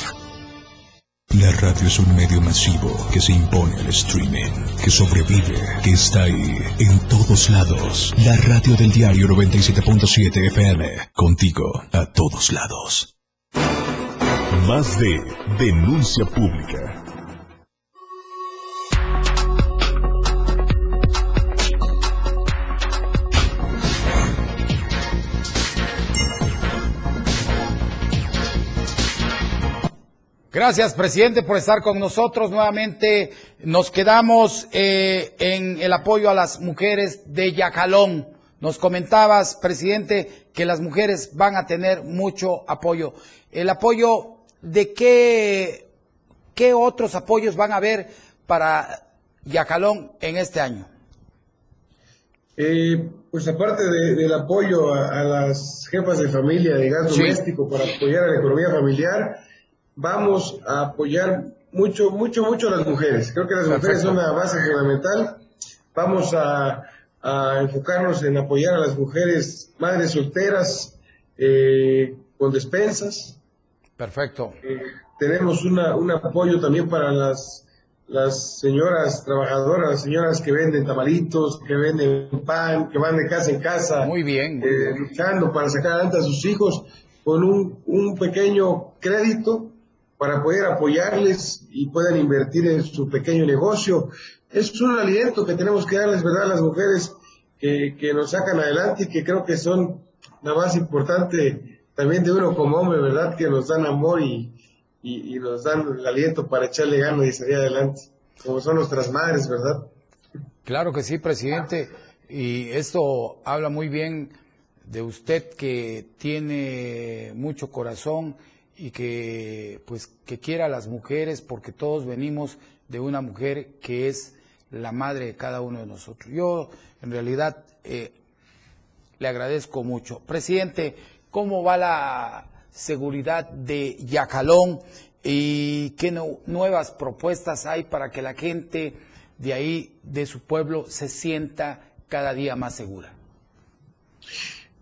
La radio es un medio masivo que se impone al streaming, que sobrevive, que está ahí, en todos lados. La radio del diario 97.7 FM, contigo a todos lados. Más de denuncia pública. Gracias, presidente, por estar con nosotros nuevamente. Nos quedamos eh, en el apoyo a las mujeres de Yacalón. Nos comentabas, presidente, que las mujeres van a tener mucho apoyo. El apoyo de qué, qué otros apoyos van a haber para Yacalón en este año. Eh, pues aparte del apoyo a, las jefas de familia de gas doméstico para apoyar a la economía familiar, vamos a apoyar mucho, mucho, mucho a las mujeres. Creo que las mujeres son la base fundamental. Vamos a, enfocarnos en apoyar a las mujeres madres solteras eh, con despensas. Perfecto. Eh, tenemos una, un apoyo también para las, las señoras trabajadoras, las señoras que venden tamalitos, que venden pan, que van de casa en casa. Muy bien. Eh, luchando para sacar adelante a sus hijos con un, un pequeño crédito para poder apoyarles y puedan invertir en su pequeño negocio. Es un aliento que tenemos que darles, ¿verdad?, a las mujeres que, que nos sacan adelante y que creo que son la más importante también de uno como hombre, ¿verdad?, que nos dan amor y, y, nos dan el aliento para echarle ganas y salir adelante, como son nuestras madres, ¿verdad? Claro que sí, presidente. Y esto habla muy bien de usted que tiene mucho corazón y que pues que quiera a las mujeres porque todos venimos de una mujer que es la madre de cada uno de nosotros. Yo en realidad eh, le agradezco mucho. Presidente, ¿cómo va la seguridad de Yacalón y qué nuevas propuestas hay para que la gente de ahí, de su pueblo, se sienta cada día más segura?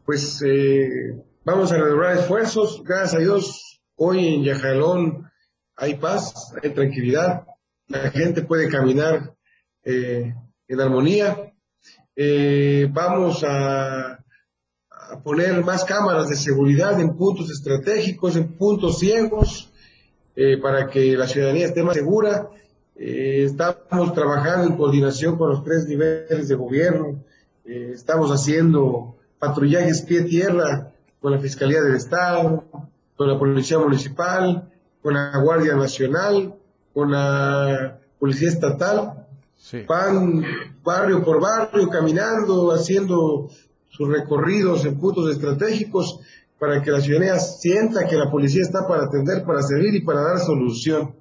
Pues eh, vamos a redoblar esfuerzos, gracias a Dios Hoy en Yajalón hay paz, hay tranquilidad. la gente puede caminar eh, en armonía. Eh, vamos a, poner más cámaras de seguridad en puntos estratégicos, en puntos ciegos, eh, para que la ciudadanía esté más segura. estamos trabajando en coordinación con los tres niveles de gobierno. estamos haciendo patrullajes pie-tierra con la Fiscalía del Estado, con la Policía Municipal, con la Guardia Nacional, con la Policía Estatal. Van barrio por barrio, caminando, haciendo sus recorridos en puntos estratégicos para que la ciudadanía sienta que la policía está para atender, para servir y para dar solución.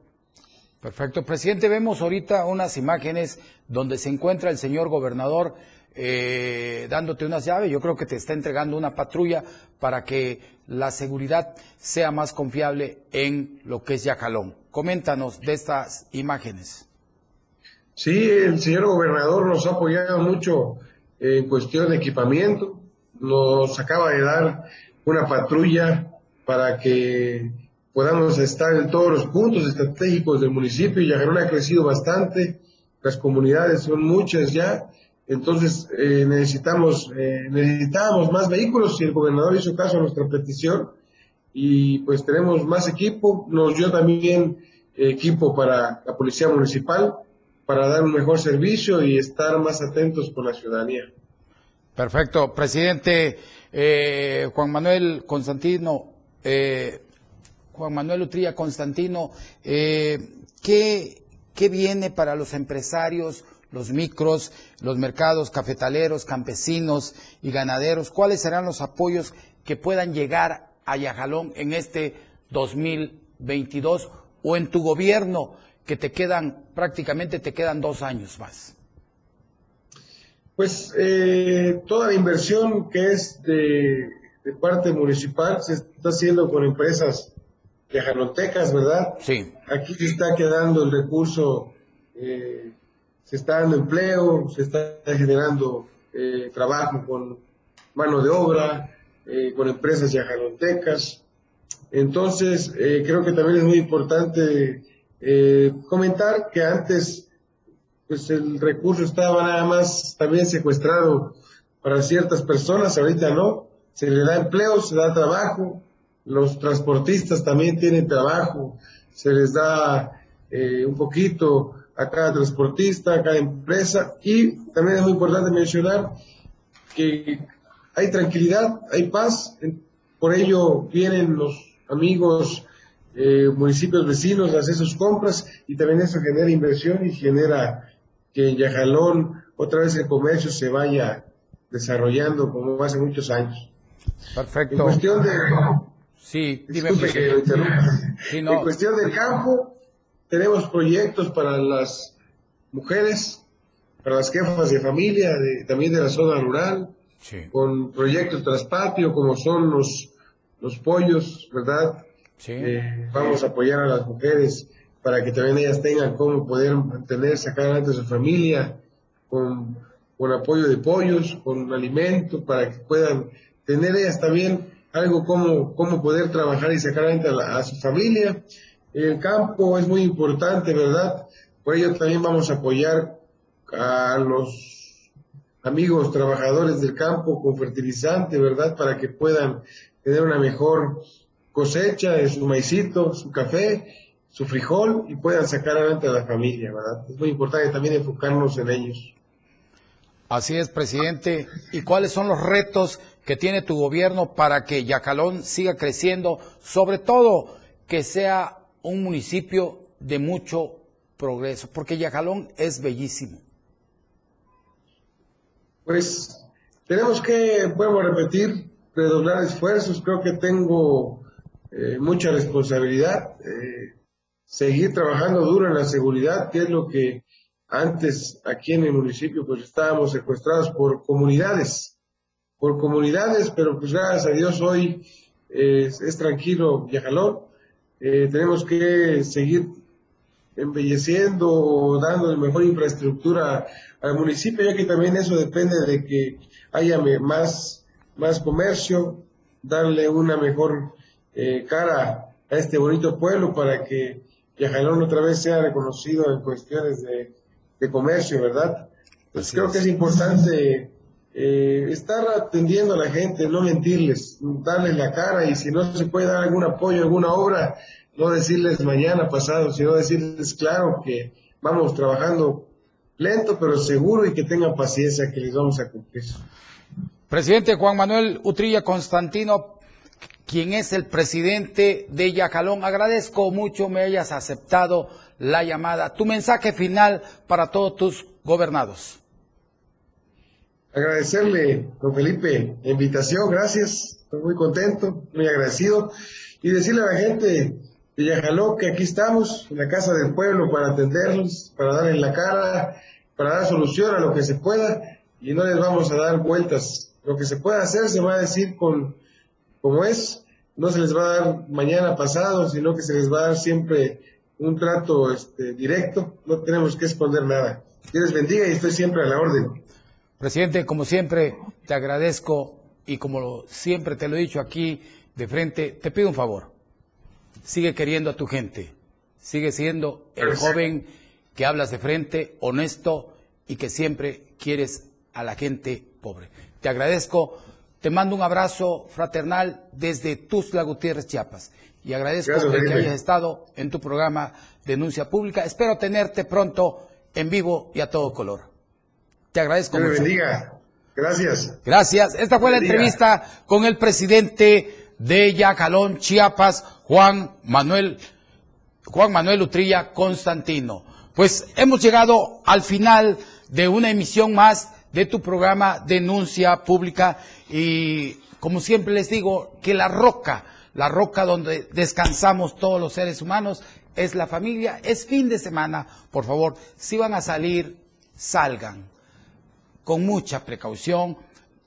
Perfecto. Presidente, vemos ahorita unas imágenes donde se encuentra el señor gobernador eh, dándote unas llaves. Yo creo que te está entregando una patrulla para que la seguridad sea más confiable en lo que es Yacalón. Coméntanos de estas imágenes. Sí, el señor gobernador nos ha apoyado mucho en cuestión de equipamiento. Nos acaba de dar una patrulla para que podamos estar en todos los puntos estratégicos del municipio. Yacalón ha crecido bastante, las comunidades son muchas ya entonces, eh, necesitamos, eh, necesitamos más vehículos y el gobernador hizo caso a nuestra petición y pues tenemos más equipo. Nos dio también equipo para la Policía Municipal para dar un mejor servicio y estar más atentos con la ciudadanía. Perfecto. Presidente eh, Juan Manuel Constantino, Juan Manuel Utrilla Constantino, ¿qué, ¿qué viene para los empresarios? Los micros, los mercados cafetaleros, campesinos y ganaderos, cuáles serán los apoyos que puedan llegar a Yajalón en este 2022 o en tu gobierno, que te quedan, prácticamente te quedan dos años más. Pues eh, toda la inversión que es de, parte municipal se está haciendo con empresas yajalotecas, ¿verdad? Sí. Aquí se está quedando el recurso eh, se está dando empleo, se está generando eh, trabajo con mano de obra, eh, con empresas yajalontecas. Entonces, eh, creo que también es muy importante comentar que antes, pues el recurso estaba nada más también secuestrado para ciertas personas, ahorita no, se le da empleo, se da trabajo, los transportistas también tienen trabajo, se les da un poquito a cada transportista, a cada empresa. Y también es muy importante mencionar que hay tranquilidad, hay paz, por ello vienen los amigos eh, municipios vecinos a hacer sus compras y también eso genera inversión y genera que en Yajalón otra vez el comercio se vaya desarrollando como hace muchos años. Perfecto. En cuestión de... Sí, dime, que En cuestión del campo, tenemos proyectos para las mujeres, para las jefas de familia, también de la zona rural, con proyectos traspatio como son los, los pollos, ¿verdad? Eh, vamos a apoyar a las mujeres para que también ellas tengan cómo poder mantener, sacar adelante a su familia, con, con apoyo de pollos, con alimento, para que puedan tener ellas también algo como, como poder trabajar y sacar adelante a su familia el campo es muy importante, ¿verdad? Por ello también vamos a apoyar a los amigos trabajadores del campo con fertilizante, ¿verdad? Para que puedan tener una mejor cosecha de su maicito, su café, su frijol y puedan sacar adelante a la familia, ¿verdad? Es muy importante también enfocarnos en ellos. Así es, presidente. ¿Y cuáles son los retos que tiene tu gobierno para que Yacalón siga creciendo? Sobre todo, que sea un municipio de mucho progreso, porque Yajalón es bellísimo. Pues tenemos que, vuelvo a repetir, redoblar esfuerzos. Creo que tengo eh, mucha responsabilidad. Eh, seguir trabajando duro en la seguridad, que es lo que antes aquí en el municipio pues estábamos secuestrados por comunidades, por comunidades, pero pues gracias a Dios hoy es, es tranquilo Yajalón eh, tenemos que seguir embelleciendo o dando mejor infraestructura al municipio, ya que también eso depende de que haya más, más comercio, darle una mejor eh, cara a este bonito pueblo para que Yajalón otra vez sea reconocido en cuestiones de, de comercio, ¿verdad? Pues creo que es importante eh, estar atendiendo a la gente, no mentirles, darles la cara y si no se puede dar algún apoyo, alguna obra, no decirles mañana, pasado, sino decirles claro que vamos trabajando lento pero seguro y que tengan paciencia que les vamos a cumplir. Presidente Juan Manuel Utrilla Constantino, quien es el presidente de Yacalón, agradezco mucho me hayas aceptado la llamada. Tu mensaje final para todos tus gobernados. Agradecerle, don Felipe, la invitación, gracias, estoy muy contento, muy agradecido, y decirle a la gente de Yajalón que aquí estamos, en la Casa del Pueblo, para atenderlos, para darles la cara, para dar solución a lo que se pueda, y no les vamos a dar vueltas. Lo que se pueda hacer se va a decir con como es, no se les va a dar mañana pasado, sino que se les va a dar siempre un trato este, directo, no tenemos que esconder nada. Dios bendiga y estoy siempre a la orden. Presidente, como siempre, te agradezco y como siempre te lo he dicho aquí de frente, te pido un favor. Sigue queriendo a tu gente. Sigue siendo el joven que hablas de frente, honesto y que siempre quieres a la gente pobre. Te agradezco, te mando un abrazo fraternal desde Tuzla Gutiérrez, Chiapas. Y agradezco que hayas estado en tu programa Denuncia Pública. Espero tenerte pronto en vivo y a todo color. Te agradezco mucho. bendiga. Gracias. Gracias. Esta fue la entrevista con el presidente de Yacalón, Chiapas, Juan Manuel, Juan Manuel Utrilla Constantino. Pues hemos llegado al final de una emisión más de tu programa Denuncia Pública y como siempre les digo que la roca, la roca donde descansamos todos los seres humanos es la familia, es fin de semana, por favor, si van a salir, salgan con mucha precaución,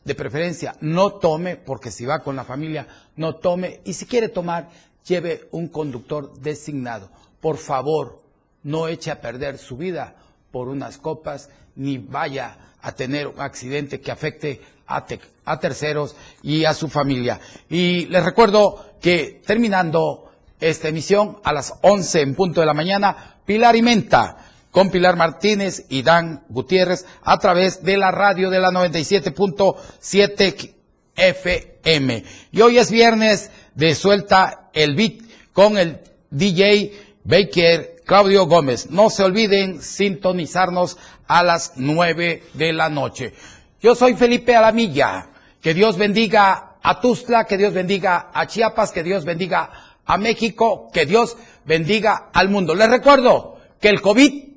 de preferencia no tome, porque si va con la familia, no tome, y si quiere tomar, lleve un conductor designado. Por favor, no eche a perder su vida por unas copas, ni vaya a tener un accidente que afecte a, terceros y a su familia. Y les recuerdo que terminando esta emisión a las 11 en punto de la mañana, Pilar y Menta con Pilar Martínez y Dan Gutiérrez a través de la radio de la 97.7 FM. Y hoy es viernes de Suelta el Beat con el DJ Baker Claudio Gómez. No se olviden sintonizarnos a las 9 de la noche. Yo soy Felipe Alamilla. Que Dios bendiga a Tuzla, que Dios bendiga a Chiapas, que Dios bendiga a México, que Dios bendiga al mundo. Les recuerdo que el COVID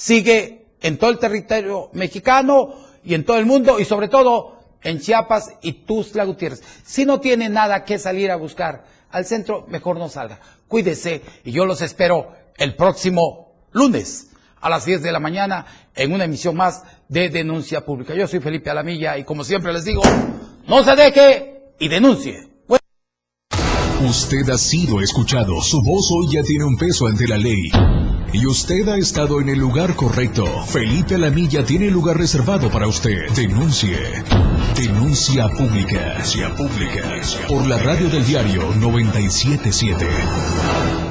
sigue en todo el territorio mexicano y en todo el mundo y sobre todo en Chiapas y Tuzla Gutiérrez. Si no tiene nada que salir a buscar al centro, mejor no salga. Cuídese y yo los espero el próximo lunes a las 10 de la mañana en una emisión más de Denuncia Pública. Yo soy Felipe Alamilla y como siempre les digo, no se deje y denuncie. Usted ha sido escuchado. Su voz hoy ya tiene un peso ante la ley. Y usted ha estado en el lugar correcto. Felipe Alamilla tiene lugar reservado para usted. Denuncie. Denuncia pública. Denuncia pública. Por la radio del diario 977.